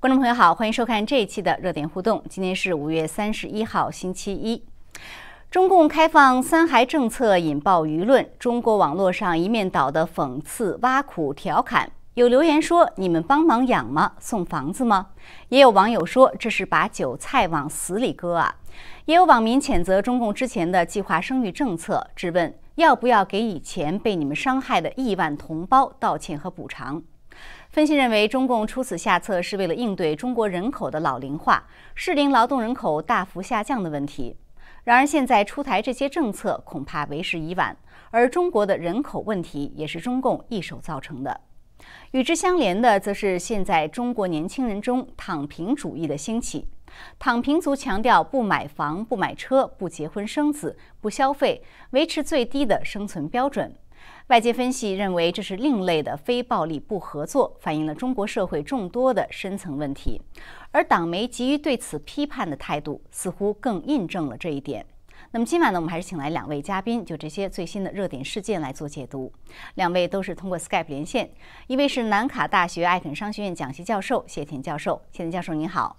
观众朋友好，欢迎收看这一期的热点互动。今天是五月三十一号，星期一。中共开放三孩政策引爆舆论，中国网络上一面倒的讽刺、挖苦、调侃。有留言说：“你们帮忙养吗？送房子吗？”也有网友说：“这是把韭菜往死里割啊！”也有网民谴责中共之前的计划生育政策，质问要不要给以前被你们伤害的亿万同胞道歉和补偿。分析认为，中共出此下策是为了应对中国人口的老龄化、适龄劳动人口大幅下降的问题。然而，现在出台这些政策恐怕为时已晚，而中国的人口问题也是中共一手造成的。与之相连的，则是现在中国年轻人中躺平主义的兴起。躺平族强调不买房、不买车、不结婚生子、不消费，维持最低的生存标准。外界分析认为，这是另类的非暴力不合作，反映了中国社会众多的深层问题。而党媒急于对此批判的态度，似乎更印证了这一点。那么今晚呢，我们还是请来两位嘉宾，就这些最新的热点事件来做解读。两位都是通过 Skype 连线，一位是南卡大学艾肯商学院讲席教授谢田教授，谢田教授您好。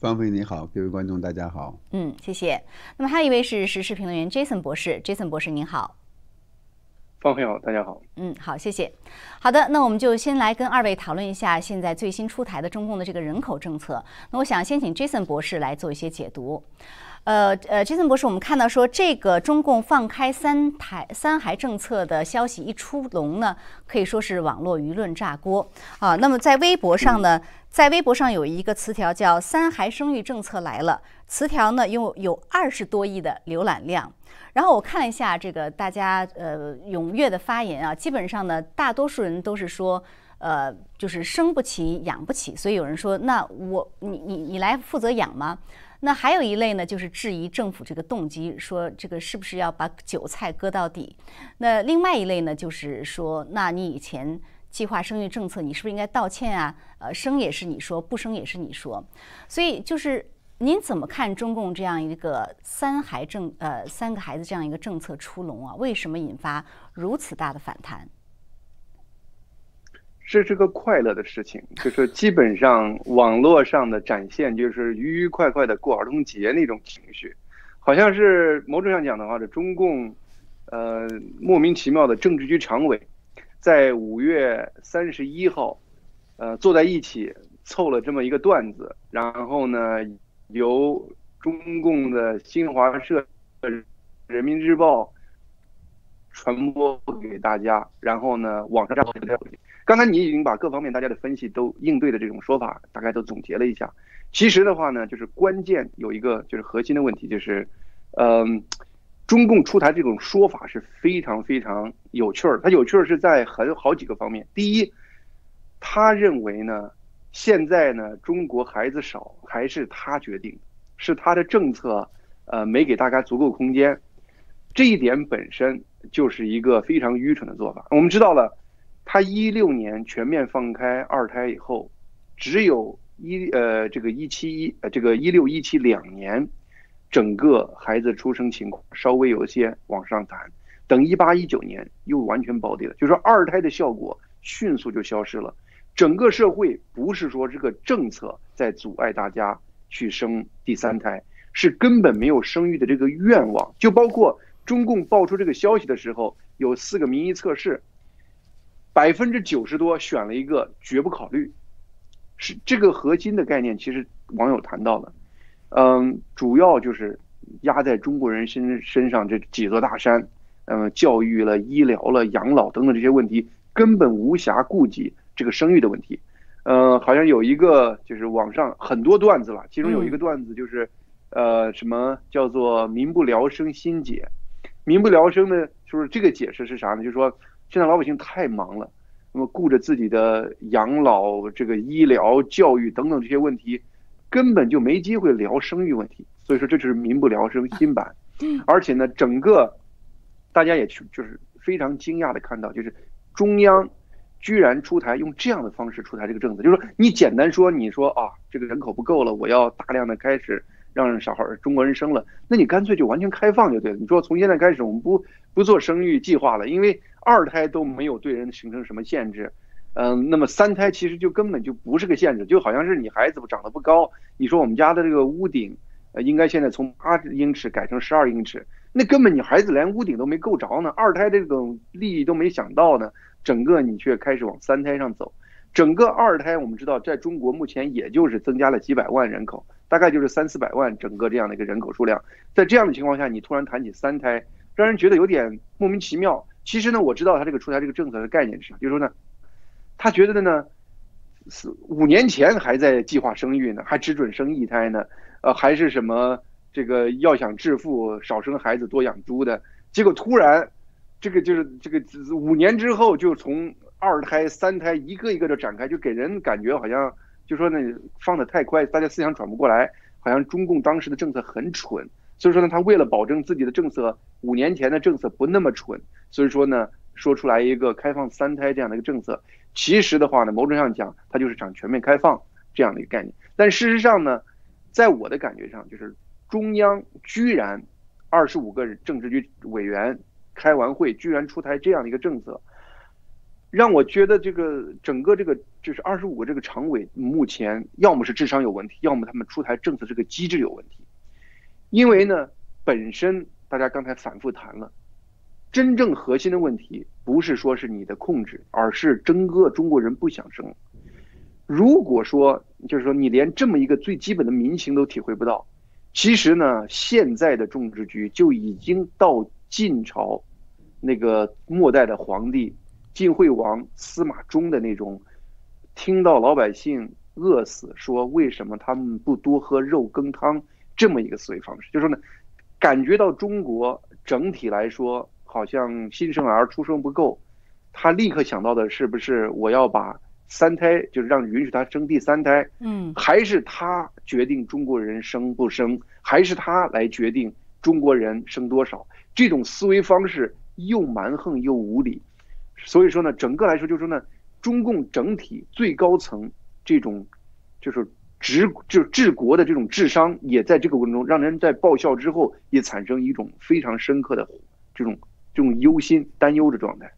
方飞你好，各位观众大家好。嗯，谢谢。那么还有一位是时事评论员 Jason 博士，Jason 博士您好。方朋友，大家好。嗯，好，谢谢。好的，那我们就先来跟二位讨论一下现在最新出台的中共的这个人口政策。那我想先请 Jason 博士来做一些解读。呃呃，Jason 博士，我们看到说这个中共放开三台三孩政策的消息一出笼呢，可以说是网络舆论炸锅啊。那么在微博上呢，在微博上有一个词条叫“三孩生育政策来了”，词条呢又有二十多亿的浏览量。然后我看了一下这个大家呃踊跃的发言啊，基本上呢，大多数人都是说，呃，就是生不起养不起，所以有人说，那我你你你来负责养吗？那还有一类呢，就是质疑政府这个动机，说这个是不是要把韭菜割到底？那另外一类呢，就是说，那你以前计划生育政策，你是不是应该道歉啊？呃，生也是你说，不生也是你说，所以就是。您怎么看中共这样一个三孩政呃三个孩子这样一个政策出笼啊？为什么引发如此大的反弹？这是个快乐的事情，就是基本上网络上的展现就是愉愉快快的过儿童节那种情绪，好像是某种上讲的话，这中共呃莫名其妙的政治局常委在五月三十一号呃坐在一起凑了这么一个段子，然后呢。由中共的新华社、人民日报传播给大家，然后呢，网上刚才你已经把各方面大家的分析都应对的这种说法，大概都总结了一下。其实的话呢，就是关键有一个就是核心的问题，就是，嗯，中共出台这种说法是非常非常有趣儿。它有趣儿是在很好几个方面。第一，他认为呢。现在呢，中国孩子少还是他决定，是他的政策，呃，没给大家足够空间，这一点本身就是一个非常愚蠢的做法。我们知道了，他一六年全面放开二胎以后，只有一呃这个一七一呃这个一六一七两年，整个孩子出生情况稍微有些往上弹，等一八一九年又完全暴跌了，就说二胎的效果迅速就消失了。整个社会不是说这个政策在阻碍大家去生第三胎，是根本没有生育的这个愿望。就包括中共爆出这个消息的时候，有四个民意测试，百分之九十多选了一个绝不考虑。是这个核心的概念，其实网友谈到了，嗯，主要就是压在中国人身身上这几座大山，嗯，教育了、医疗了、养老等等这些问题，根本无暇顾及。这个生育的问题，嗯，好像有一个就是网上很多段子了，其中有一个段子就是，呃，什么叫做“民不聊生”心解？“民不聊生”呢，就是这个解释是啥呢？就是说现在老百姓太忙了，那么顾着自己的养老、这个医疗、教育等等这些问题，根本就没机会聊生育问题。所以说，这就是“民不聊生”新版。而且呢，整个大家也去就是非常惊讶的看到，就是中央。居然出台用这样的方式出台这个政策，就是说你简单说，你说啊，这个人口不够了，我要大量的开始让小孩中国人生了，那你干脆就完全开放就对了。你说从现在开始我们不不做生育计划了，因为二胎都没有对人形成什么限制，嗯，那么三胎其实就根本就不是个限制，就好像是你孩子长得不高，你说我们家的这个屋顶，呃，应该现在从八英尺改成十二英尺，那根本你孩子连屋顶都没够着呢，二胎这种利益都没想到呢，整个你却开始往三胎上走，整个二胎我们知道在中国目前也就是增加了几百万人口，大概就是三四百万整个这样的一个人口数量，在这样的情况下，你突然谈起三胎，让人觉得有点莫名其妙。其实呢，我知道他这个出台这个政策的概念是啥，就是说呢。他觉得的呢，是五年前还在计划生育呢，还只准生一胎呢，呃，还是什么这个要想致富少生孩子多养猪的，结果突然，这个就是这个五年之后就从二胎三胎一个一个的展开，就给人感觉好像就说呢放的太快，大家思想转不过来，好像中共当时的政策很蠢，所以说呢，他为了保证自己的政策五年前的政策不那么蠢，所以说呢。说出来一个开放三胎这样的一个政策，其实的话呢，某种上讲，它就是讲全面开放这样的一个概念。但事实上呢，在我的感觉上，就是中央居然二十五个政治局委员开完会，居然出台这样的一个政策，让我觉得这个整个这个就是二十五个这个常委目前要么是智商有问题，要么他们出台政策这个机制有问题。因为呢，本身大家刚才反复谈了。真正核心的问题不是说是你的控制，而是整个中国人不想生。如果说就是说你连这么一个最基本的民情都体会不到，其实呢，现在的种植局就已经到晋朝那个末代的皇帝晋惠王司马衷的那种，听到老百姓饿死，说为什么他们不多喝肉羹汤这么一个思维方式，就说呢，感觉到中国整体来说。好像新生儿出生不够，他立刻想到的是不是我要把三胎，就是让允许他生第三胎，嗯，还是他决定中国人生不生，还是他来决定中国人生多少？这种思维方式又蛮横又无理，所以说呢，整个来说就是说呢，中共整体最高层这种就是治就治国的这种智商，也在这个过程中让人在报效之后也产生一种非常深刻的这种。这种忧心、担忧的状态，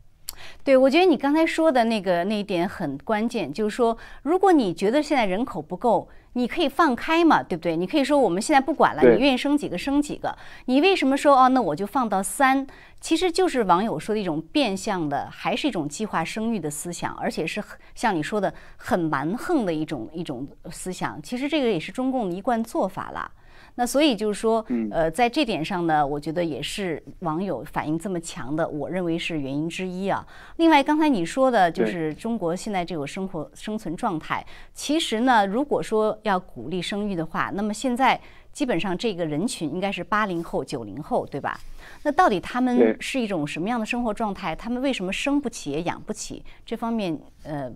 对我觉得你刚才说的那个那一点很关键，就是说，如果你觉得现在人口不够，你可以放开嘛，对不对？你可以说我们现在不管了，你愿意生几个生几个。你为什么说哦？那我就放到三？其实就是网友说的一种变相的，还是一种计划生育的思想，而且是像你说的很蛮横的一种一种思想。其实这个也是中共的一贯做法了。那所以就是说，呃，在这点上呢，我觉得也是网友反应这么强的，我认为是原因之一啊。另外，刚才你说的就是中国现在这个生活生存状态，其实呢，如果说要鼓励生育的话，那么现在基本上这个人群应该是八零后、九零后，对吧？那到底他们是一种什么样的生活状态？他们为什么生不起、也养不起？这方面，呃，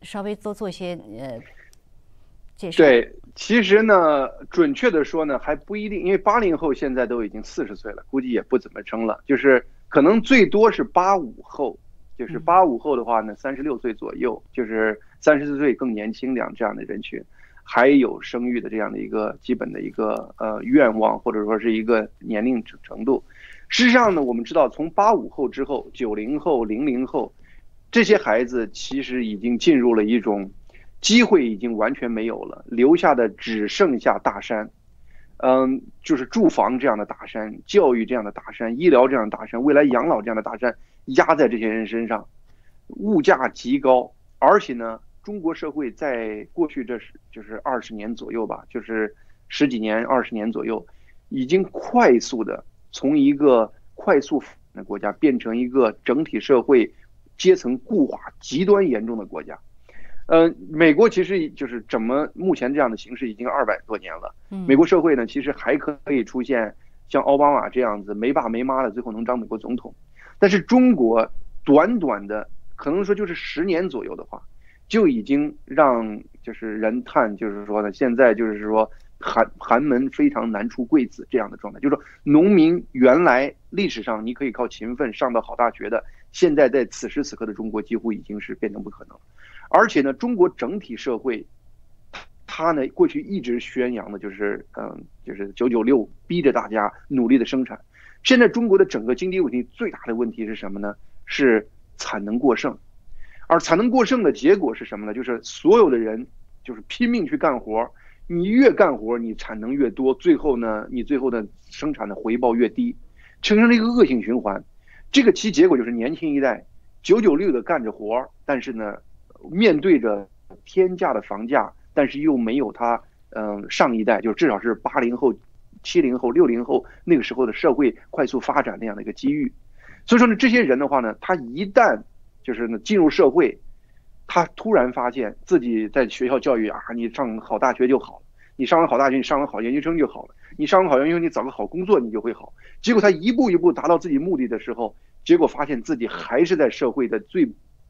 稍微多做一些呃。对，其实呢，准确的说呢，还不一定，因为八零后现在都已经四十岁了，估计也不怎么生了，就是可能最多是八五后，就是八五后的话呢，三十六岁左右，就是三十四岁更年轻两这样的人群，还有生育的这样的一个基本的一个呃愿望，或者说是一个年龄程度。事实上呢，我们知道从八五后之后，九零后、零零后，这些孩子其实已经进入了一种。机会已经完全没有了，留下的只剩下大山，嗯，就是住房这样的大山，教育这样的大山，医疗这样的大山，未来养老这样的大山压在这些人身上，物价极高，而且呢，中国社会在过去这是就是二十年左右吧，就是十几年、二十年左右，已经快速的从一个快速的国家变成一个整体社会阶层固化极端严重的国家。呃，美国其实就是怎么目前这样的形势已经二百多年了。美国社会呢，其实还可以出现像奥巴马这样子没爸没妈的，最后能当美国总统。但是中国短短的可能说就是十年左右的话，就已经让就是人叹，就是说呢，现在就是说寒寒门非常难出贵子这样的状态。就是说，农民原来历史上你可以靠勤奋上到好大学的，现在在此时此刻的中国几乎已经是变成不可能。而且呢，中国整体社会，他呢过去一直宣扬的就是，嗯，就是九九六，逼着大家努力的生产。现在中国的整个经济问题最大的问题是什么呢？是产能过剩。而产能过剩的结果是什么呢？就是所有的人就是拼命去干活，你越干活，你产能越多，最后呢，你最后的生产的回报越低，形成了一个恶性循环。这个其结果就是年轻一代九九六的干着活，但是呢，面对着天价的房价，但是又没有他嗯上一代，就至少是八零后、七零后、六零后那个时候的社会快速发展那样的一个机遇。所以说呢，这些人的话呢，他一旦就是呢进入社会，他突然发现自己在学校教育啊，你上好大学就好了，你上完好大学，你上完好研究生就好了，你上完好研究生，你找个好工作，你就会好。结果他一步一步达到自己目的的时候，结果发现自己还是在社会的最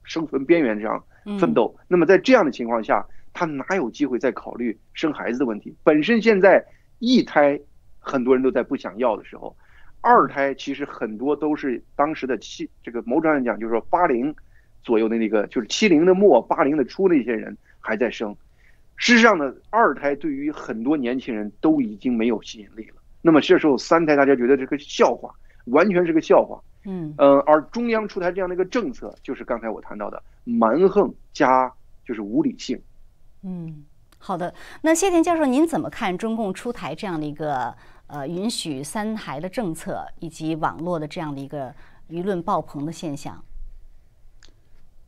生存边缘上奋斗。那么在这样的情况下，他哪有机会再考虑生孩子的问题？本身现在一胎很多人都在不想要的时候。二胎其实很多都是当时的七，这个某种上讲就是说八零左右的那个，就是七零的末八零的初那些人还在生。事实上呢，二胎对于很多年轻人都已经没有吸引力了。那么这时候三胎大家觉得这个笑话，完全是个笑话。嗯呃，而中央出台这样的一个政策，就是刚才我谈到的蛮横加就是无理性。嗯，好的。那谢田教授，您怎么看中共出台这样的一个？呃，允许三孩的政策以及网络的这样的一个舆论爆棚的现象。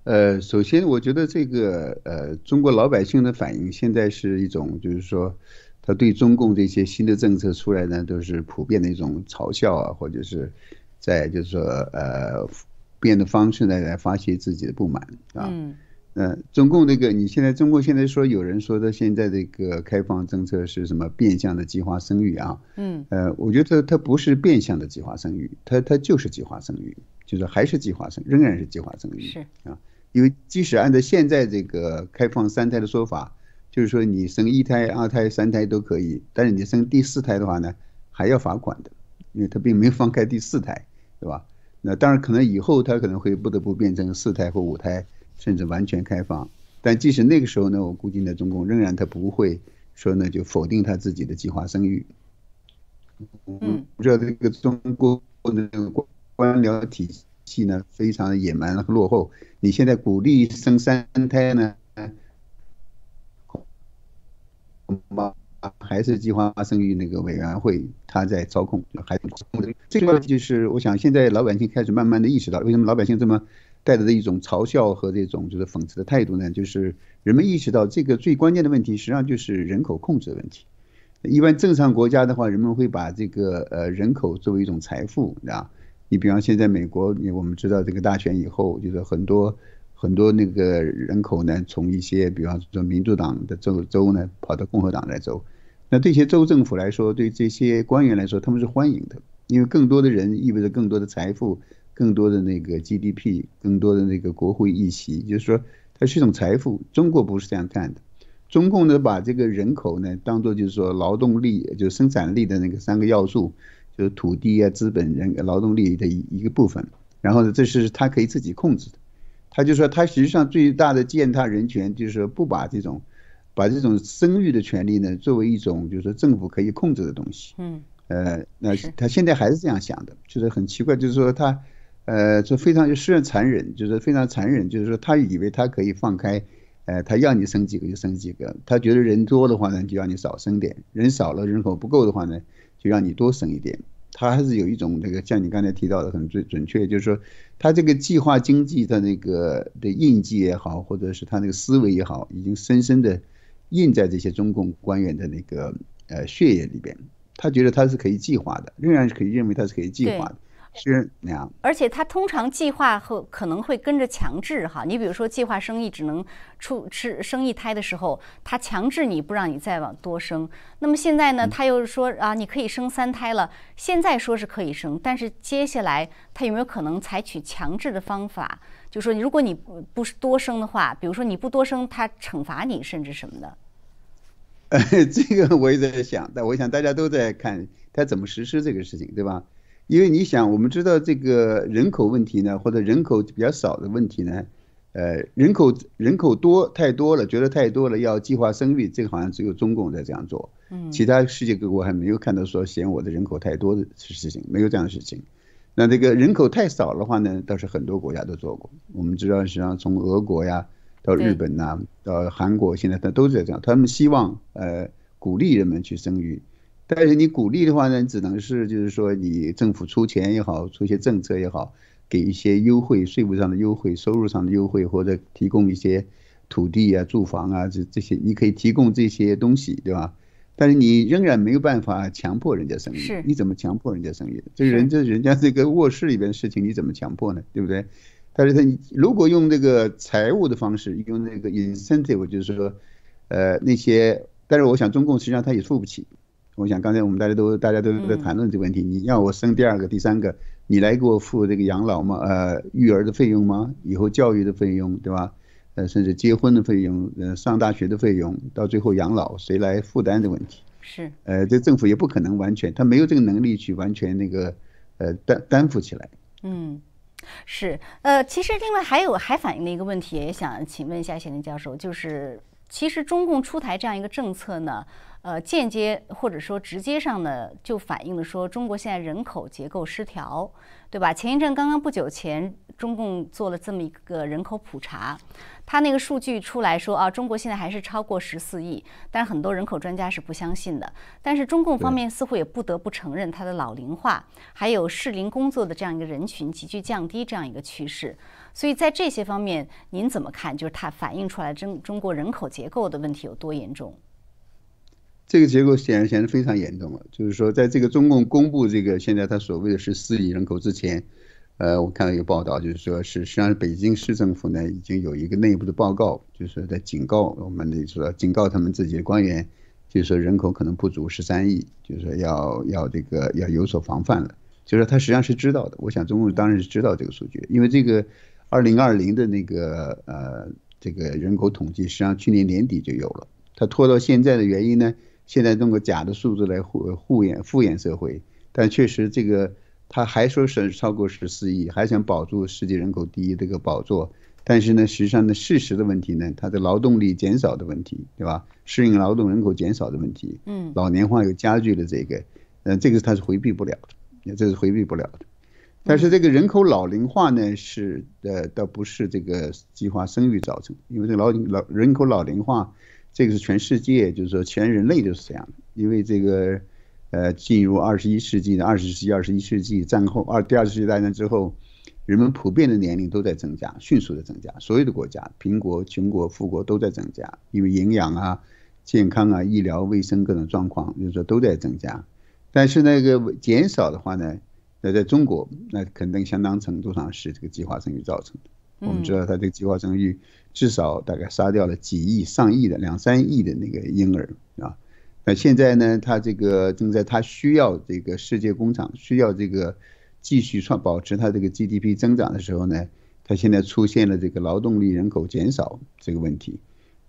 呃，首先我觉得这个呃，中国老百姓的反应现在是一种，就是说，他对中共这些新的政策出来呢，都是普遍的一种嘲笑啊，或者是在就是说呃，变的方式呢来发泄自己的不满啊。嗯。呃，中共那个，你现在中国现在说有人说的现在这个开放政策是什么变相的计划生育啊？嗯，呃，我觉得它不是变相的计划生育，它它就是计划生育，就是还是计划生，仍然是计划生育。是啊，因为即使按照现在这个开放三胎的说法，就是说你生一胎、二胎、三胎都可以，但是你生第四胎的话呢，还要罚款的，因为他并没有放开第四胎，对吧？那当然可能以后他可能会不得不变成四胎或五胎。甚至完全开放，但即使那个时候呢，我估计呢，中共仍然他不会说呢就否定他自己的计划生育。嗯，知道这个中国的官僚体系呢非常的野蛮和落后。你现在鼓励生三胎呢，还是计划生育那个委员会他在操控，还这个就是我想现在老百姓开始慢慢的意识到，为什么老百姓这么。带着的一种嘲笑和这种就是讽刺的态度呢，就是人们意识到这个最关键的问题，实际上就是人口控制的问题。一般正常国家的话，人们会把这个呃人口作为一种财富，啊。你比方现在美国，我们知道这个大选以后，就是很多很多那个人口呢，从一些比方说民主党的州州呢，跑到共和党来州。那这些州政府来说，对这些官员来说，他们是欢迎的，因为更多的人意味着更多的财富。更多的那个 GDP，更多的那个国会议席，就是说它是一种财富。中国不是这样看的，中共呢把这个人口呢当做就是说劳动力，就生产力的那个三个要素，就是土地啊、资本、人、劳动力的一一个部分。然后呢，这是他可以自己控制的。他就说他实际上最大的践踏人权，就是说不把这种把这种生育的权利呢作为一种就是说政府可以控制的东西。嗯。呃，那他现在还是这样想的，就是很奇怪，就是说他。呃，就非常就是残忍，就是非常残忍，就是说他以为他可以放开，呃，他要你生几个就生几个，他觉得人多的话呢，就让你少生点，人少了人口不够的话呢，就让你多生一点。他还是有一种那个像你刚才提到的很准准确，就是说他这个计划经济的那个的印记也好，或者是他那个思维也好，已经深深的印在这些中共官员的那个呃血液里边。他觉得他是可以计划的，仍然是可以认为他是可以计划的。是那样，而且他通常计划和可能会跟着强制哈。你比如说计划生育只能出吃生一胎的时候，他强制你不让你再往多生。那么现在呢，他又说啊，你可以生三胎了。现在说是可以生，但是接下来他有没有可能采取强制的方法？就说如果你不是多生的话，比如说你不多生，他惩罚你甚至什么的。呃，这个我也在想，但我想大家都在看他怎么实施这个事情，对吧？因为你想，我们知道这个人口问题呢，或者人口比较少的问题呢，呃，人口人口多太多了，觉得太多了，要计划生育，这个好像只有中共在这样做，嗯，其他世界各国还没有看到说嫌我的人口太多的事情，没有这样的事情。那这个人口太少的话呢，倒是很多国家都做过。我们知道，实际上从俄国呀到日本呐，到韩国，现在它都在这样。他们希望呃鼓励人们去生育，但是你鼓励的话呢，只能是就是说你政府出钱也好，出一些政策也好，给一些优惠，税务上的优惠，收入上的优惠，或者提供一些土地啊、住房啊这这些，你可以提供这些东西，对吧？但是你仍然没有办法强迫人家生育，你怎么强迫人家生育？这个人这人家这个卧室里边的事情，你怎么强迫呢？对不对？但是他如果用这个财务的方式，用那个 incentive，就是说，呃，那些，但是我想中共实际上他也付不起。我想刚才我们大家都大家都在谈论这个问题，你要我生第二个、第三个，你来给我付这个养老吗？呃，育儿的费用吗？以后教育的费用，对吧？呃，甚至结婚的费用，呃，上大学的费用，到最后养老谁来负担的问题？是，呃，这政府也不可能完全，他没有这个能力去完全那个，呃，担担负起来。嗯，是，呃，其实另外还有还反映了一个问题，也想请问一下谢林教授，就是其实中共出台这样一个政策呢。呃，间接或者说直接上呢，就反映了说中国现在人口结构失调，对吧？前一阵刚刚不久前，中共做了这么一个人口普查，他那个数据出来说啊，中国现在还是超过十四亿，但是很多人口专家是不相信的。但是中共方面似乎也不得不承认，它的老龄化还有适龄工作的这样一个人群急剧降低这样一个趋势。所以在这些方面，您怎么看？就是它反映出来中中国人口结构的问题有多严重？这个结构显然显得非常严重了。就是说，在这个中共公布这个现在他所谓的是四亿人口之前，呃，我看到一个报道，就是说是实际上北京市政府呢已经有一个内部的报告，就是在警告我们的说警告他们自己的官员，就是说人口可能不足十三亿，就是说要要这个要有所防范了。就是说他实际上是知道的。我想中共当然是知道这个数据，因为这个二零二零的那个呃这个人口统计，实际上去年年底就有了，他拖到现在的原因呢？现在弄个假的数字来护护眼敷衍社会，但确实这个他还说是超过十四亿，还想保住世界人口第一这个宝座，但是呢，实际上呢，事实的问题呢，它的劳动力减少的问题，对吧？适应劳动人口减少的问题，嗯，老年化又加剧了这个，嗯，这个他是回避不了的，这是回避不了的。但是这个人口老龄化呢，是呃，倒不是这个计划生育造成，因为这个老老人口老龄化。这个是全世界，就是说全人类就是这样的。因为这个，呃，进入二十一世纪的二十世纪、二十一世纪战后二第二次世界大战之后，人们普遍的年龄都在增加，迅速的增加。所有的国家，贫国、穷国、富国都在增加，因为营养啊、健康啊、医疗卫生各种状况，就是说都在增加。但是那个减少的话呢，那在中国，那肯定相当程度上是这个计划生育造成的。我们知道，他这个计划生育至少大概杀掉了几亿、上亿的、两三亿的那个婴儿啊。那现在呢，他这个正在他需要这个世界工厂需要这个继续创保持他这个 GDP 增长的时候呢，他现在出现了这个劳动力人口减少这个问题。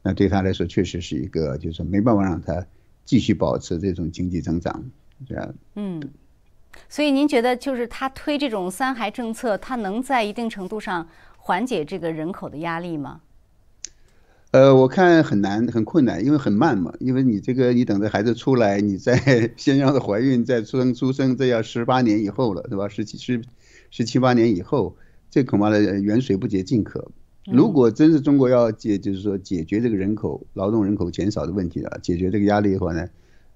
那对他来说，确实是一个就是没办法让他继续保持这种经济增长，这样。嗯。所以您觉得，就是他推这种三孩政策，他能在一定程度上？缓解这个人口的压力吗？呃，我看很难，很困难，因为很慢嘛。因为你这个，你等着孩子出来，你再 先让他怀孕，再出生出生，这要十八年以后了，对吧？十七十十七八年以后，这恐怕的远水不解近渴。如果真是中国要解，就是说解决这个人口劳动人口减少的问题啊，解决这个压力的话呢，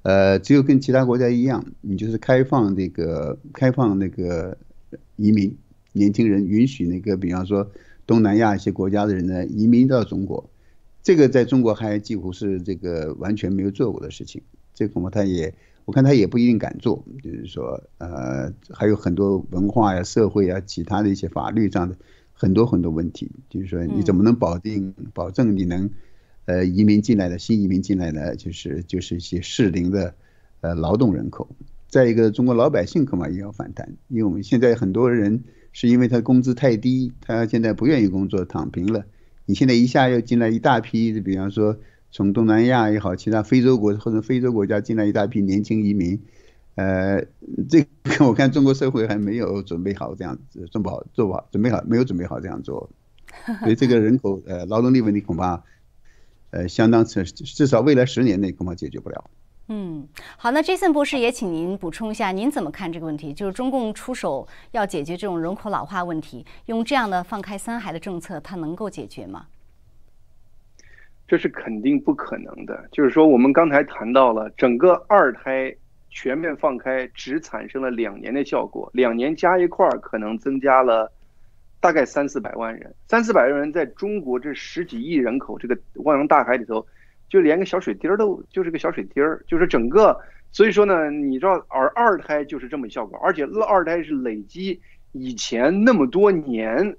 呃，只有跟其他国家一样，你就是开放这个开放那个移民。年轻人允许那个，比方说东南亚一些国家的人呢移民到中国，这个在中国还几乎是这个完全没有做过的事情。这恐怕他也，我看他也不一定敢做。就是说，呃，还有很多文化呀、社会啊、其他的一些法律上的很多很多问题。就是说，你怎么能保定保证你能，呃，移民进来的新移民进来的就是就是一些适龄的，呃，劳动人口。再一个，中国老百姓恐怕也要反弹，因为我们现在很多人。是因为他工资太低，他现在不愿意工作，躺平了。你现在一下又进来一大批，比方说从东南亚也好，其他非洲国或者非洲国家进来一大批年轻移民，呃，这个我看中国社会还没有准备好这样子，做不好，做不好，准备好没有准备好这样做，所以这个人口呃劳动力问题恐怕，呃相当至至少未来十年内恐怕解决不了。嗯，好，那 Jason 博士也请您补充一下，您怎么看这个问题？就是中共出手要解决这种人口老化问题，用这样的放开三孩的政策，它能够解决吗？这是肯定不可能的。就是说，我们刚才谈到了整个二胎全面放开，只产生了两年的效果，两年加一块儿可能增加了大概三四百万人，三四百万人在中国这十几亿人口这个汪洋大海里头。就连个小水滴儿都就是个小水滴儿，就是整个，所以说呢，你知道，而二胎就是这么效果，而且二胎是累积以前那么多年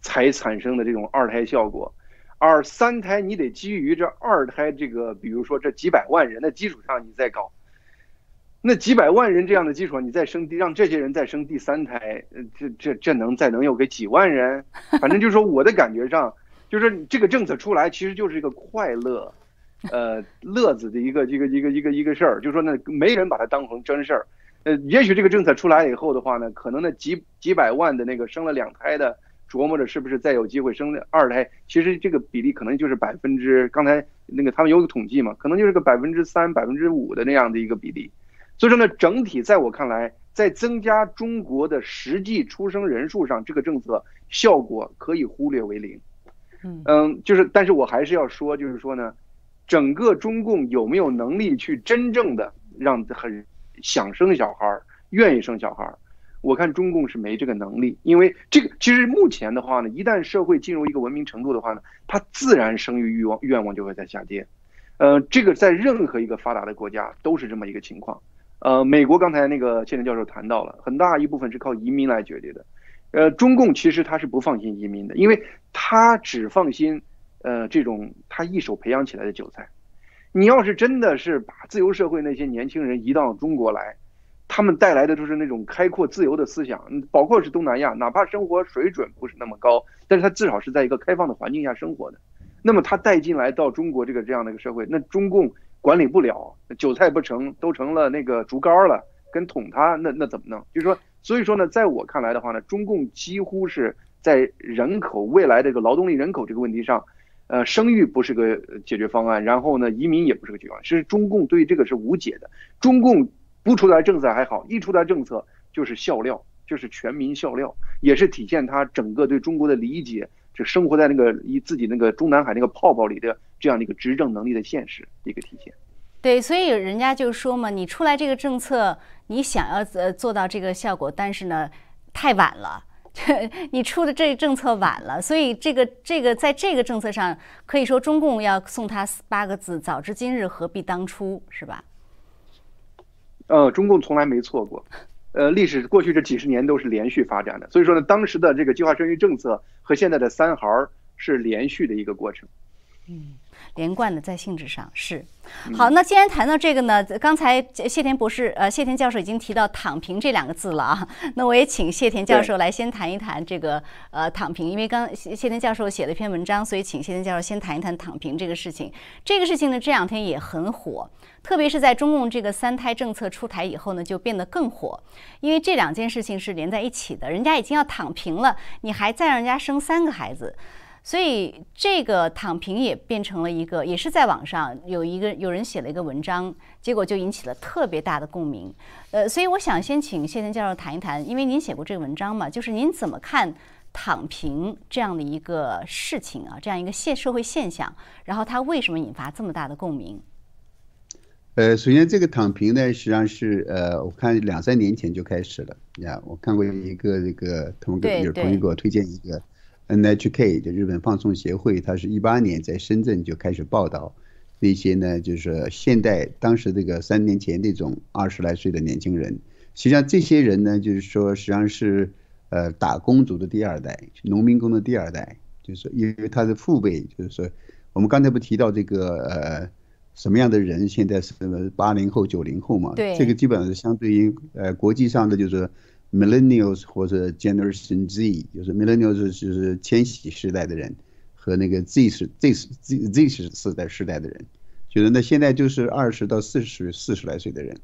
才产生的这种二胎效果，而三胎你得基于这二胎这个，比如说这几百万人的基础上你再搞，那几百万人这样的基础上你再生第让这些人再生第三胎，这这这能再能有个几万人？反正就是说我的感觉上，就是这个政策出来其实就是一个快乐。呃，乐子的一个一个一个一个一个事儿，就是说呢，没人把它当成真事儿。呃，也许这个政策出来以后的话呢，可能那几几百万的那个生了两胎的，琢磨着是不是再有机会生二胎，其实这个比例可能就是百分之，刚才那个他们有个统计嘛，可能就是个百分之三、百分之五的那样的一个比例。所以说呢，整体在我看来，在增加中国的实际出生人数上，这个政策效果可以忽略为零。嗯，就是，但是我还是要说，就是说呢。整个中共有没有能力去真正的让很想生小孩儿、愿意生小孩儿？我看中共是没这个能力，因为这个其实目前的话呢，一旦社会进入一个文明程度的话呢，它自然生育欲望愿望就会在下跌。呃，这个在任何一个发达的国家都是这么一个情况。呃，美国刚才那个谢林教授谈到了，很大一部分是靠移民来决定的。呃，中共其实他是不放心移民的，因为他只放心。呃，这种他一手培养起来的韭菜，你要是真的是把自由社会那些年轻人移到中国来，他们带来的就是那种开阔自由的思想，包括是东南亚，哪怕生活水准不是那么高，但是他至少是在一个开放的环境下生活的。那么他带进来到中国这个这样的一个社会，那中共管理不了，韭菜不成，都成了那个竹竿了，跟捅他，那那怎么弄？就是说，所以说呢，在我看来的话呢，中共几乎是在人口未来这个劳动力人口这个问题上。呃，生育不是个解决方案，然后呢，移民也不是个解决方案。是中共对这个是无解的。中共不出来政策还好，一出来政策就是笑料，就是全民笑料，也是体现他整个对中国的理解，就生活在那个以自己那个中南海那个泡泡里的这样的一个执政能力的现实一个体现。对，所以人家就说嘛，你出来这个政策，你想要呃做到这个效果，但是呢，太晚了。你出的这政策晚了，所以这个这个在这个政策上，可以说中共要送他八个字：早知今日，何必当初，是吧？呃，中共从来没错过，呃，历史过去这几十年都是连续发展的，所以说呢，当时的这个计划生育政策和现在的三孩是连续的一个过程。嗯。连贯的在性质上是好。那既然谈到这个呢，刚才谢田博士呃谢田教授已经提到“躺平”这两个字了啊。那我也请谢田教授来先谈一谈这个呃“躺平”，因为刚谢田教授写了一篇文章，所以请谢田教授先谈一谈“躺平”这个事情。这个事情呢这两天也很火，特别是在中共这个三胎政策出台以后呢，就变得更火，因为这两件事情是连在一起的。人家已经要躺平了，你还再让人家生三个孩子。所以这个躺平也变成了一个，也是在网上有一个有人写了一个文章，结果就引起了特别大的共鸣。呃，所以我想先请谢天教授谈一谈，因为您写过这个文章嘛，就是您怎么看躺平这样的一个事情啊，这样一个现社会现象，然后它为什么引发这么大的共鸣？呃，首先这个躺平呢，实际上是呃，我看两三年前就开始了呀，我看过一个这个同个有同学给我推荐一个。NHK 就日本放送协会，它是一八年在深圳就开始报道那些呢，就是现代当时这个三年前那种二十来岁的年轻人，实际上这些人呢，就是说实际上是呃打工族的第二代，农民工的第二代，就是因为他的父辈，就是说我们刚才不提到这个呃什么样的人现在是八零后九零后嘛？对，这个基本上是相对于呃国际上的就是。Millennials 或者 Generation Z，就是 Millennials 就是千禧时代的人，和那个 Z 是 Z 是 Z Z 是四代时代的人，就是那现在就是二十到四十四十来岁的人，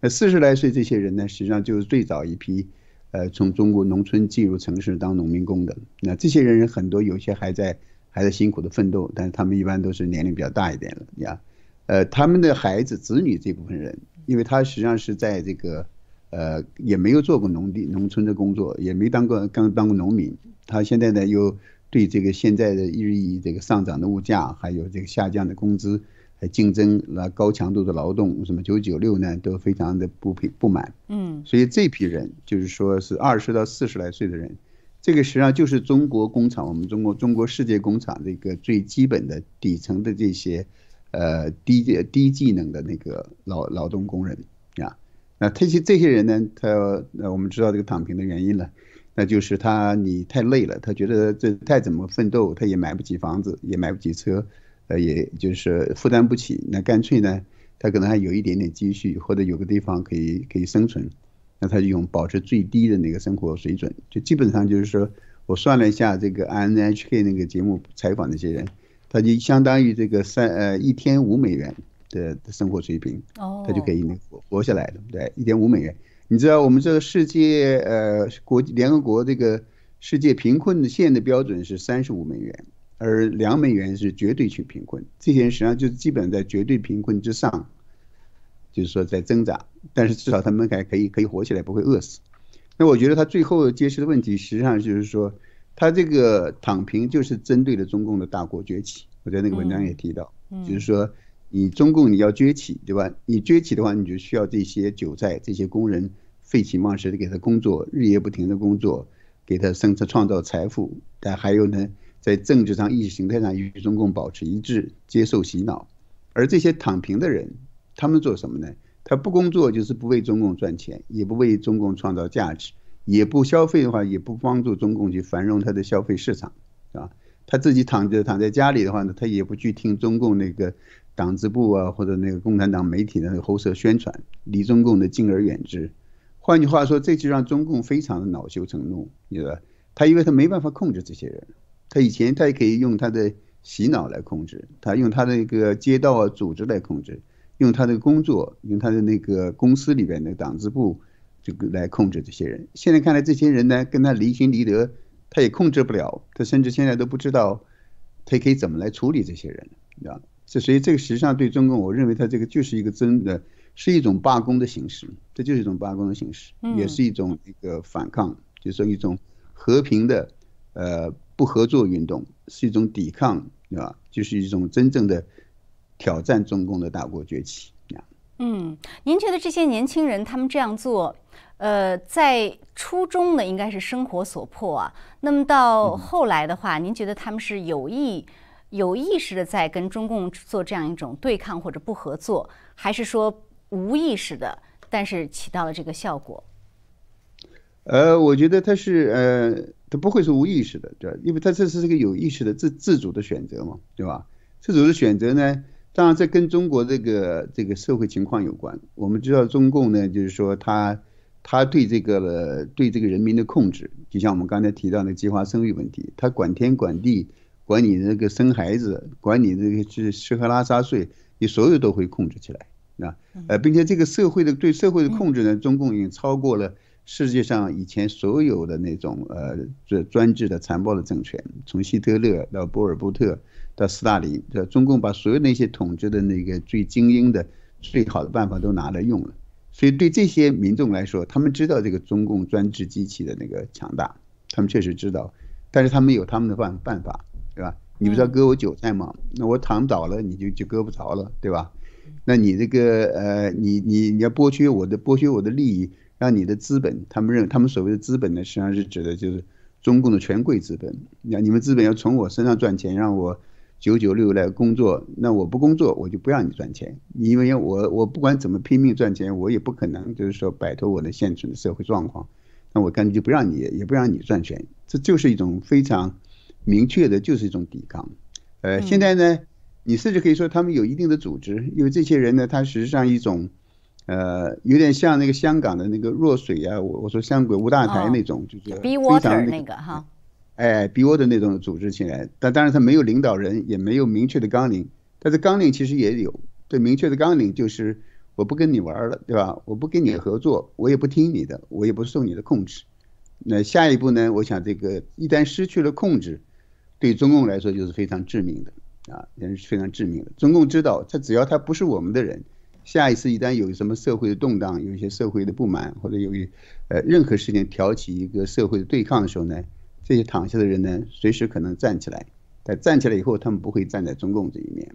那四十来岁这些人呢，实际上就是最早一批，呃，从中国农村进入城市当农民工的。那这些人很多有些还在还在辛苦的奋斗，但是他们一般都是年龄比较大一点了呀。呃，他们的孩子、子女这部分人，因为他实际上是在这个，呃，也没有做过农地、农村的工作，也没当过刚当过农民，他现在呢又对这个现在的日益这个上涨的物价，还有这个下降的工资，还竞争那高强度的劳动，什么九九六呢，都非常的不平不满。嗯，所以这批人就是说是二十到四十来岁的人，这个实际上就是中国工厂，我们中国中国世界工厂这个最基本的底层的这些。呃，低低技能的那个劳劳动工人啊，那这些这些人呢，他呃，我们知道这个躺平的原因了，那就是他你太累了，他觉得这再怎么奋斗，他也买不起房子，也买不起车，呃，也就是负担不起，那干脆呢，他可能还有一点点积蓄，或者有个地方可以可以生存，那他就用保持最低的那个生活水准，就基本上就是说我算了一下，这个 NHK 那个节目采访那些人。他就相当于这个三呃一天五美元的生活水平，哦，他就可以那活活下来了，对，一点五美元。你知道我们这个世界呃国联合国这个世界贫困的线的标准是三十五美元，而两美元是绝对去贫困。这些人实际上就是基本在绝对贫困之上，就是说在挣扎，但是至少他们还可以可以活起来，不会饿死。那我觉得他最后揭示的问题，实际上就是说。他这个躺平就是针对了中共的大国崛起，我在那个文章也提到，就是说你中共你要崛起，对吧？你崛起的话，你就需要这些韭菜、这些工人废寝忘食的给他工作，日夜不停的工作，给他生产创造财富。但还有呢，在政治上、意识形态上与中共保持一致，接受洗脑。而这些躺平的人，他们做什么呢？他不工作就是不为中共赚钱，也不为中共创造价值。也不消费的话，也不帮助中共去繁荣他的消费市场，啊，他自己躺着躺在家里的话呢，他也不去听中共那个党支部啊或者那个共产党媒体的那个喉舌宣传，离中共的敬而远之。换句话说，这就让中共非常的恼羞成怒，你知道他因为他没办法控制这些人，他以前他也可以用他的洗脑来控制，他用他的那个街道啊组织来控制，用他的工作，用他的那个公司里边的党支部。这个来控制这些人，现在看来这些人呢，跟他离心离德，他也控制不了，他甚至现在都不知道，他可以怎么来处理这些人，啊，这所以这个实际上对中共，我认为它这个就是一个真的，是一种罢工的形式，这就是一种罢工的形式，也是一种一个反抗，就是说一种和平的，呃，不合作运动，是一种抵抗，对吧？就是一种真正的挑战中共的大国崛起。嗯，您觉得这些年轻人他们这样做，呃，在初中呢应该是生活所迫啊。那么到后来的话，您觉得他们是有意、有意识的在跟中共做这样一种对抗或者不合作，还是说无意识的，但是起到了这个效果？呃，我觉得他是呃，他不会是无意识的，对吧？因为他这是这个有意识的自自主的选择嘛，对吧？自主的选择呢？当然，这跟中国这个这个社会情况有关。我们知道，中共呢，就是说他他对这个了对这个人民的控制，就像我们刚才提到那计划生育问题，他管天管地，管你那个生孩子，管你这个吃吃喝拉撒睡，你所有都会控制起来，啊，呃，并且这个社会的对社会的控制呢，中共已经超过了世界上以前所有的那种呃专专制的残暴的政权，从希特勒到波尔布特。到斯大林，这中共把所有那些统治的那个最精英的、最好的办法都拿来用了，所以对这些民众来说，他们知道这个中共专制机器的那个强大，他们确实知道，但是他们有他们的办办法，对吧？你不是要割我韭菜吗？那我躺倒了，你就就割不着了，对吧？那你这个呃，你你你要剥削我的剥削我的利益，让你的资本，他们认他们所谓的资本呢，实际上是指的就是中共的权贵资本，那你们资本要从我身上赚钱，让我。九九六来工作，那我不工作，我就不让你赚钱。因为我我不管怎么拼命赚钱，我也不可能就是说摆脱我的现存的社会状况。那我干脆就不让你，也不让你赚钱。这就是一种非常明确的，就是一种抵抗。呃，现在呢，你甚至可以说他们有一定的组织，因为这些人呢，他实际上一种，呃，有点像那个香港的那个弱水啊，我我说香港五大台那种，就是非常那个哈。哎，比我的那种组织起来，但当然他没有领导人，也没有明确的纲领。但是纲领其实也有，对明确的纲领就是我不跟你玩了，对吧？我不跟你合作，我也不听你的，我也不受你的控制。那下一步呢？我想这个一旦失去了控制，对中共来说就是非常致命的。啊，也是非常致命的。中共知道，他只要他不是我们的人，下一次一旦有什么社会的动荡，有一些社会的不满，或者由于呃任何事情挑起一个社会的对抗的时候呢，这些躺下的人呢，随时可能站起来。但站起来以后，他们不会站在中共这一面。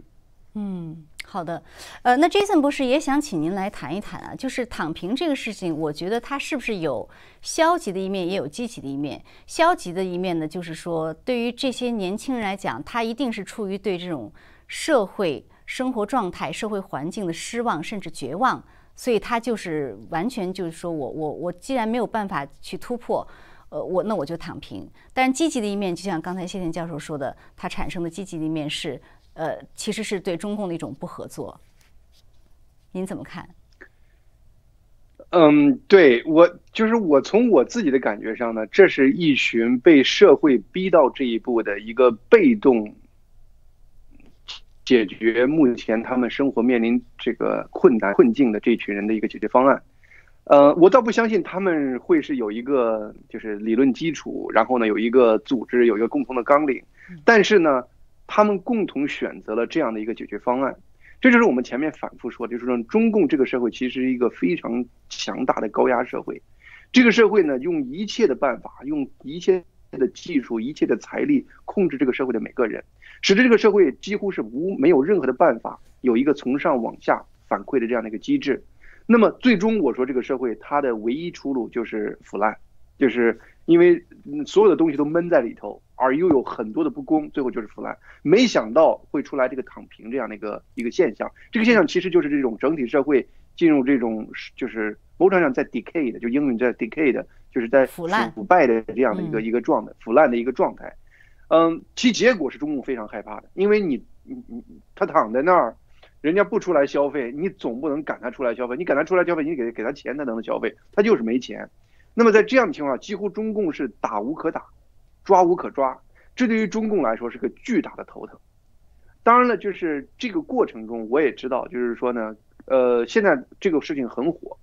嗯，好的，呃，那 Jason 博士也想请您来谈一谈啊，就是躺平这个事情，我觉得它是不是有消极的一面，也有积极的一面。消极的一面呢，就是说对于这些年轻人来讲，他一定是出于对这种社会生活状态、社会环境的失望甚至绝望，所以他就是完全就是说我我我既然没有办法去突破，呃，我那我就躺平。但积极的一面，就像刚才谢天教授说的，它产生的积极的一面是。呃，其实是对中共的一种不合作，您怎么看？嗯，对我就是我从我自己的感觉上呢，这是一群被社会逼到这一步的一个被动解决目前他们生活面临这个困难困境的这群人的一个解决方案。呃，我倒不相信他们会是有一个就是理论基础，然后呢有一个组织，有一个共同的纲领，但是呢。他们共同选择了这样的一个解决方案，这就是我们前面反复说，就是说中共这个社会其实是一个非常强大的高压社会，这个社会呢用一切的办法，用一切的技术、一切的财力控制这个社会的每个人，使得这个社会几乎是无没有任何的办法有一个从上往下反馈的这样的一个机制。那么最终我说这个社会它的唯一出路就是腐烂，就是因为所有的东西都闷在里头。而又有很多的不公，最后就是腐烂。没想到会出来这个躺平这样的一个一个现象。这个现象其实就是这种整体社会进入这种就是某种上在 decay 的，就英语在 decay 的，就是在腐烂腐败的这样的一个一个状态，腐烂的一个状态。嗯，其结果是中共非常害怕的，因为你你你他躺在那儿，人家不出来消费，你总不能赶他出来消费，你赶他出来消费，你给给他钱他才能消费，他就是没钱。那么在这样的情况下，几乎中共是打无可打。抓无可抓，这对于中共来说是个巨大的头疼。当然了，就是这个过程中，我也知道，就是说呢，呃，现在这个事情很火，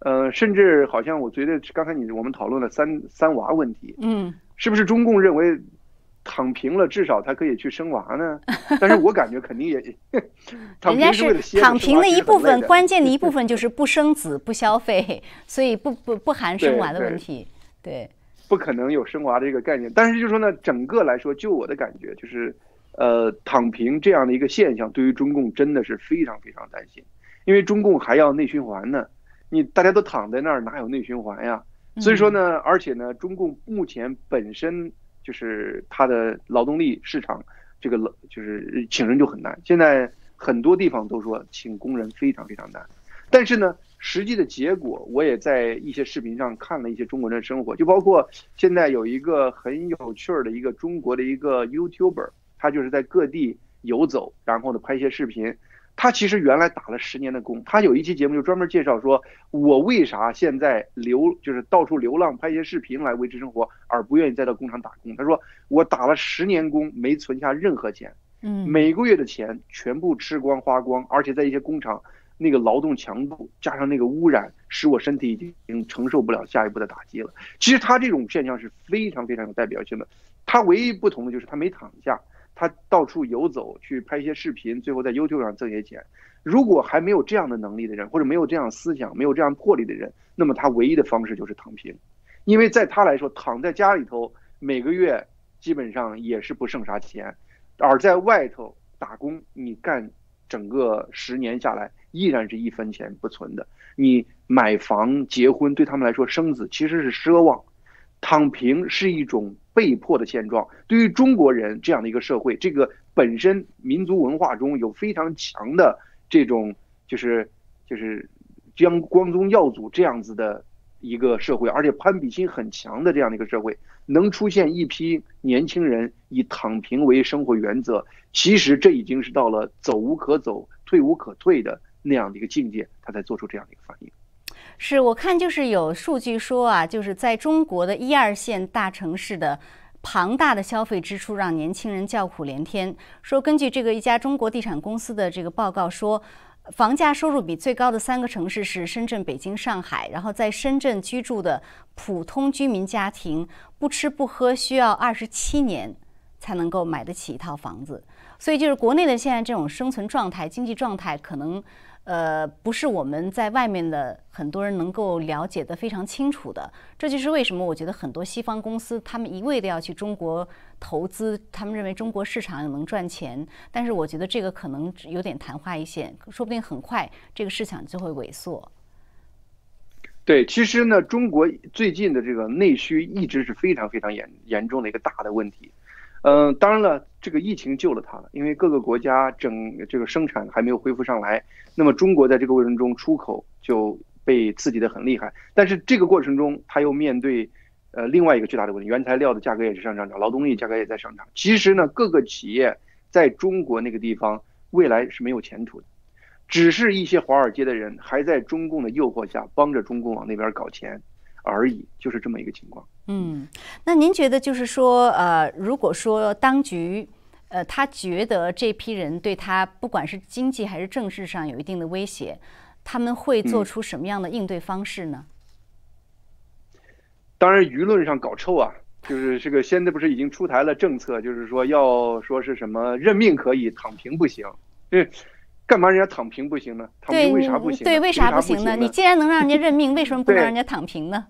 呃，甚至好像我觉得刚才你我们讨论了三三娃问题，嗯，是不是中共认为躺平了，至少他可以去生娃呢？但是我感觉肯定也，人家是躺平的一部分，关键的一部 分就是不生子、不消费，所以不不不含生娃的问题，对。不可能有升华的这个概念，但是就说呢，整个来说，就我的感觉，就是，呃，躺平这样的一个现象，对于中共真的是非常非常担心，因为中共还要内循环呢，你大家都躺在那儿，哪有内循环呀？所以说呢，而且呢，中共目前本身就是它的劳动力市场，这个就是请人就很难，现在很多地方都说请工人非常非常难，但是呢。实际的结果，我也在一些视频上看了一些中国人的生活，就包括现在有一个很有趣儿的一个中国的一个 YouTuber，他就是在各地游走，然后呢拍一些视频。他其实原来打了十年的工，他有一期节目就专门介绍说，我为啥现在流就是到处流浪拍一些视频来维持生活，而不愿意再到工厂打工。他说我打了十年工，没存下任何钱，嗯，每个月的钱全部吃光花光，而且在一些工厂。那个劳动强度加上那个污染，使我身体已经承受不了下一步的打击了。其实他这种现象是非常非常有代表性的。他唯一不同的就是他没躺下，他到处游走去拍一些视频，最后在 YouTube 上挣些钱。如果还没有这样的能力的人，或者没有这样思想、没有这样魄力的人，那么他唯一的方式就是躺平。因为在他来说，躺在家里头每个月基本上也是不剩啥钱，而在外头打工，你干整个十年下来。依然是一分钱不存的。你买房、结婚，对他们来说，生子其实是奢望，躺平是一种被迫的现状。对于中国人这样的一个社会，这个本身民族文化中有非常强的这种，就是就是将光宗耀祖这样子的一个社会，而且攀比心很强的这样的一个社会，能出现一批年轻人以躺平为生活原则，其实这已经是到了走无可走、退无可退的。那样的一个境界，他才做出这样的一个反应。是我看就是有数据说啊，就是在中国的一二线大城市的庞大的消费支出让年轻人叫苦连天。说根据这个一家中国地产公司的这个报告说，房价收入比最高的三个城市是深圳、北京、上海。然后在深圳居住的普通居民家庭不吃不喝需要二十七年才能够买得起一套房子。所以就是国内的现在这种生存状态、经济状态，可能。呃，不是我们在外面的很多人能够了解的非常清楚的，这就是为什么我觉得很多西方公司他们一味的要去中国投资，他们认为中国市场能赚钱，但是我觉得这个可能有点昙花一现，说不定很快这个市场就会萎缩。对，其实呢，中国最近的这个内需一直是非常非常严严重的一个大的问题。嗯，当然了，这个疫情救了他了，因为各个国家整这个生产还没有恢复上来，那么中国在这个过程中出口就被刺激的很厉害。但是这个过程中，他又面对呃另外一个巨大的问题，原材料的价格也是上涨，劳动力价格也在上涨。其实呢，各个企业在中国那个地方未来是没有前途的，只是一些华尔街的人还在中共的诱惑下帮着中共往那边搞钱。而已，就是这么一个情况。嗯，那您觉得就是说，呃，如果说当局，呃，他觉得这批人对他不管是经济还是政治上有一定的威胁，他们会做出什么样的应对方式呢？当然，舆论上搞臭啊，就是这个现在不是已经出台了政策，就是说要说是什么任命可以，躺平不行。对。干嘛人家躺平不行呢？躺平为啥不行？对，为啥不行呢？你既然能让人家任命，为什么不能让人家躺平呢？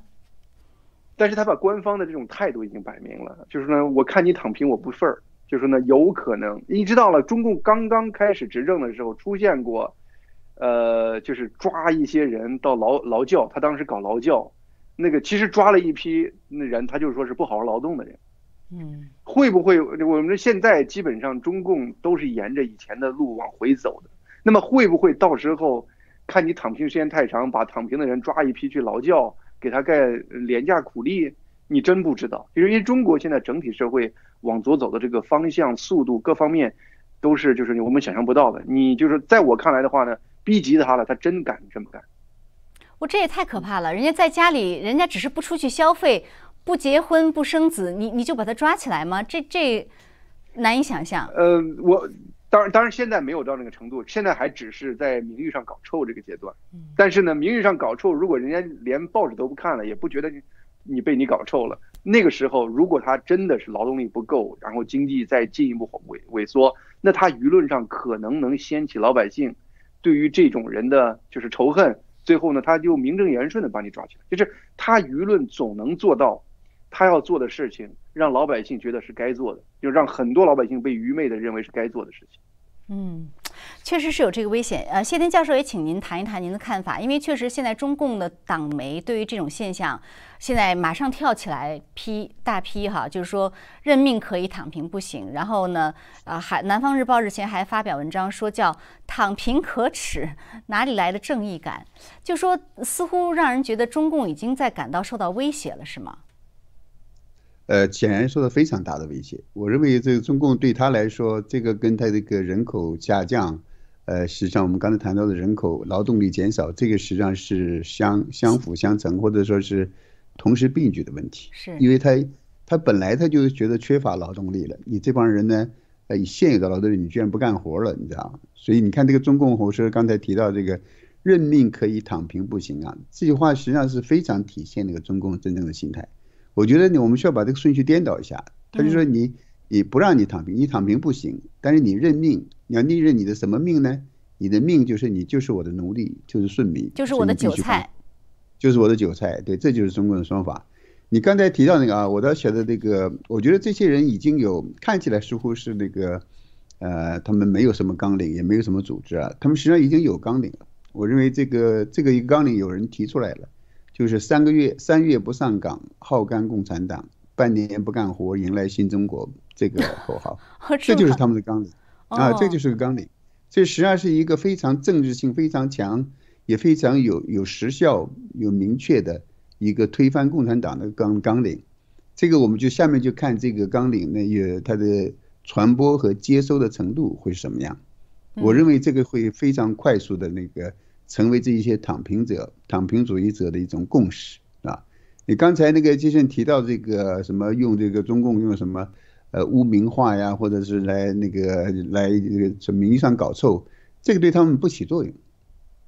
但是他把官方的这种态度已经摆明了，就是呢，我看你躺平我不忿儿，就是呢，有可能你知道了，中共刚刚开始执政的时候出现过，呃，就是抓一些人到劳劳教，他当时搞劳教，那个其实抓了一批那人，他就说是不好好劳动的人，嗯，会不会我们现在基本上中共都是沿着以前的路往回走的？那么会不会到时候看你躺平时间太长，把躺平的人抓一批去劳教？给他盖廉价苦力，你真不知道，因为中国现在整体社会往左走的这个方向、速度各方面，都是就是我们想象不到的。你就是在我看来的话呢，逼急他了，他真敢这么干。我这也太可怕了！人家在家里，人家只是不出去消费，不结婚不生子，你你就把他抓起来吗？这这难以想象。呃，我。当然，当然，现在没有到那个程度，现在还只是在名誉上搞臭这个阶段。但是呢，名誉上搞臭，如果人家连报纸都不看了，也不觉得你你被你搞臭了。那个时候，如果他真的是劳动力不够，然后经济再进一步萎萎缩，那他舆论上可能能掀起老百姓对于这种人的就是仇恨。最后呢，他就名正言顺的把你抓起来，就是他舆论总能做到他要做的事情，让老百姓觉得是该做的，就让很多老百姓被愚昧的认为是该做的事情。嗯，确实是有这个危险。呃，谢天教授也请您谈一谈您的看法，因为确实现在中共的党媒对于这种现象，现在马上跳起来批大批哈，就是说任命可以，躺平不行。然后呢，啊，还南方日报日前还发表文章说叫躺平可耻，哪里来的正义感？就说似乎让人觉得中共已经在感到受到威胁了，是吗？呃，显然受到非常大的威胁。我认为这个中共对他来说，这个跟他这个人口下降，呃，实际上我们刚才谈到的人口劳动力减少，这个实际上是相相辅相成，或者说是同时并举的问题。是，因为他他本来他就觉得缺乏劳动力了，你这帮人呢，呃，以现有的劳动力，你居然不干活了，你知道吗？所以你看这个中共，我说刚才提到这个任命可以躺平不行啊，这句话实际上是非常体现那个中共真正的心态。我觉得你我们需要把这个顺序颠倒一下。他就说你你不让你躺平，你躺平不行，但是你认命，你要逆认你的什么命呢？你的命就是你就是我的奴隶，就是顺民，就是我的韭菜，就是我的韭菜。对，这就是中国的说法。你刚才提到那个啊，我倒觉得那个，我觉得这些人已经有看起来似乎是那个，呃，他们没有什么纲领，也没有什么组织啊，他们实际上已经有纲领了。我认为这个这个一个纲领有人提出来了。就是三个月，三月不上岗，好干共产党；半年不干活，迎来新中国。这个口号，这就是他们的纲领啊，这就是个纲领。这实际上是一个非常政治性非常强，也非常有有时效、有明确的一个推翻共产党的纲纲领。这个我们就下面就看这个纲领那也它的传播和接收的程度会是什么样。我认为这个会非常快速的那个。成为这一些躺平者、躺平主义者的一种共识啊！你刚才那个杰森提到这个什么用这个中共用什么呃污名化呀，或者是来那个来这个从名义上搞臭，这个对他们不起作用，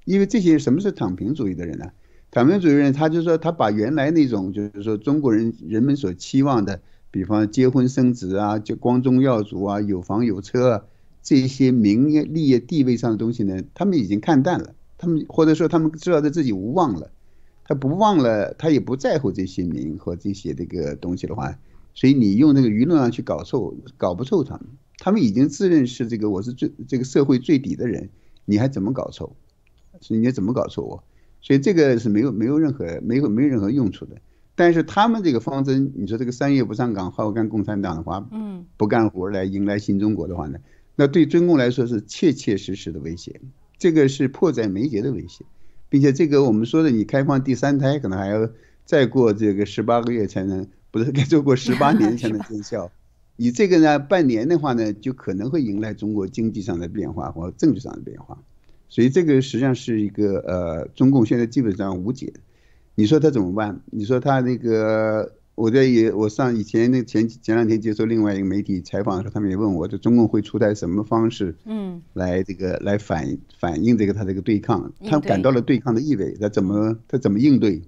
因为这些什么是躺平主义的人呢？躺平主义人他就说他把原来那种就是说中国人人们所期望的比方结婚生子啊，就光宗耀祖啊，有房有车啊，这些名业利业地位上的东西呢，他们已经看淡了，他们或者说他们知道他自己无望了，他不忘了，他也不在乎这些名和这些这个东西的话，所以你用那个舆论上去搞臭，搞不臭他们，他们已经自认是这个我是最这个社会最底的人，你还怎么搞臭？所以你怎么搞臭我？所以这个是没有没有任何没有没有任何用处的。但是他们这个方针，你说这个三月不上岗，好干共产党的话，嗯，不干活来迎来新中国的话呢，那对中共来说是切切实实的威胁，这个是迫在眉睫的威胁，并且这个我们说的你开放第三胎可能还要再过这个十八个月才能，不是该做过 十八年才能见效，你这个呢半年的话呢，就可能会迎来中国经济上的变化或政治上的变化，所以这个实际上是一个呃，中共现在基本上无解。你说他怎么办？你说他那个，我在也我上以前那前前两天接受另外一个媒体采访的时候，他们也问我，这中共会出台什么方式，嗯，来这个来反反映这个他这个对抗，他感到了对抗的意味，他怎么他怎么应对？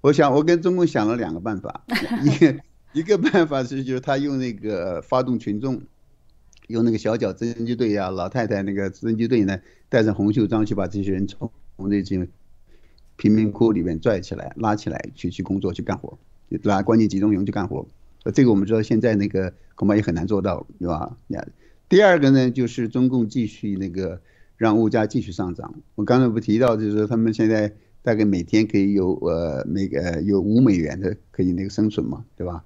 我想我跟中共想了两个办法，一个一个办法是就是他用那个发动群众，用那个小脚侦缉队呀，老太太那个侦缉队呢，带上红袖章去把这些人从从那些。贫民窟里面拽起来、拉起来去去工作、去干活，拉关进集中营去干活。呃，这个我们知道现在那个恐怕也很难做到，对吧？第二个呢，就是中共继续那个让物价继续上涨。我刚才不提到，就是说他们现在大概每天可以有呃每个有五美元的可以那个生存嘛，对吧？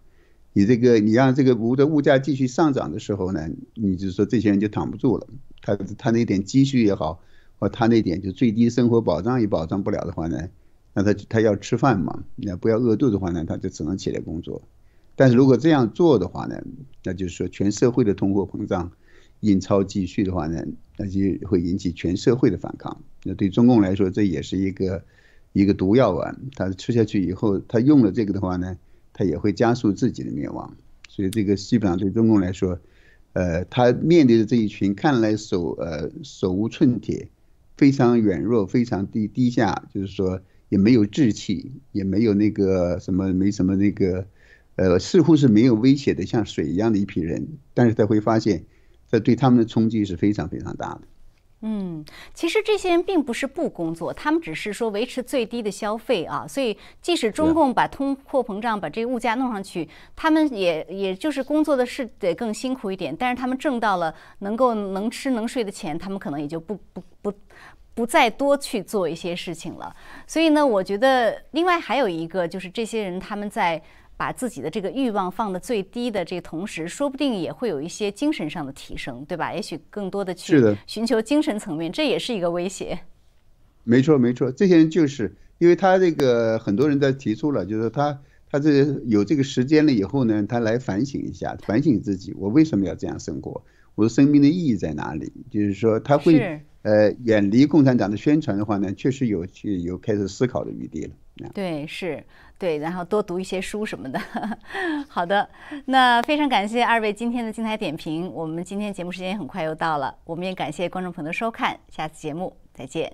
你这个你让这个物的物价继续上涨的时候呢，你就说这些人就躺不住了，他他那点积蓄也好。或他那点就最低生活保障也保障不了的话呢，那他他要吃饭嘛，那不要饿肚子的话呢，他就只能起来工作。但是如果这样做的话呢，那就是说全社会的通货膨胀、印钞继续的话呢，那就会引起全社会的反抗。那对中共来说，这也是一个一个毒药丸。他吃下去以后，他用了这个的话呢，他也会加速自己的灭亡。所以这个基本上对中共来说，呃，他面对的这一群看来手呃手无寸铁。非常软弱，非常低低下，就是说也没有志气，也没有那个什么，没什么那个，呃，似乎是没有威胁的，像水一样的一批人。但是他会发现，这对他们的冲击是非常非常大的。嗯，其实这些人并不是不工作，他们只是说维持最低的消费啊。所以即使中共把通货膨胀、把这个物价弄上去，他们也也就是工作的是得更辛苦一点。但是他们挣到了能够能吃能睡的钱，他们可能也就不不不。不再多去做一些事情了，所以呢，我觉得另外还有一个就是这些人他们在把自己的这个欲望放的最低的这个同时，说不定也会有一些精神上的提升，对吧？也许更多的去寻求精神层面，这也是一个威胁。没错，没错，这些人就是因为他这个很多人在提出了，就是他他这有这个时间了以后呢，他来反省一下，反省自己，我为什么要这样生活？我的生命的意义在哪里？就是说他会。呃，远离共产党的宣传的话呢，确实有去有开始思考的余地了。对，是，对，然后多读一些书什么的。好的，那非常感谢二位今天的精彩点评。我们今天节目时间很快又到了，我们也感谢观众朋友的收看，下次节目再见。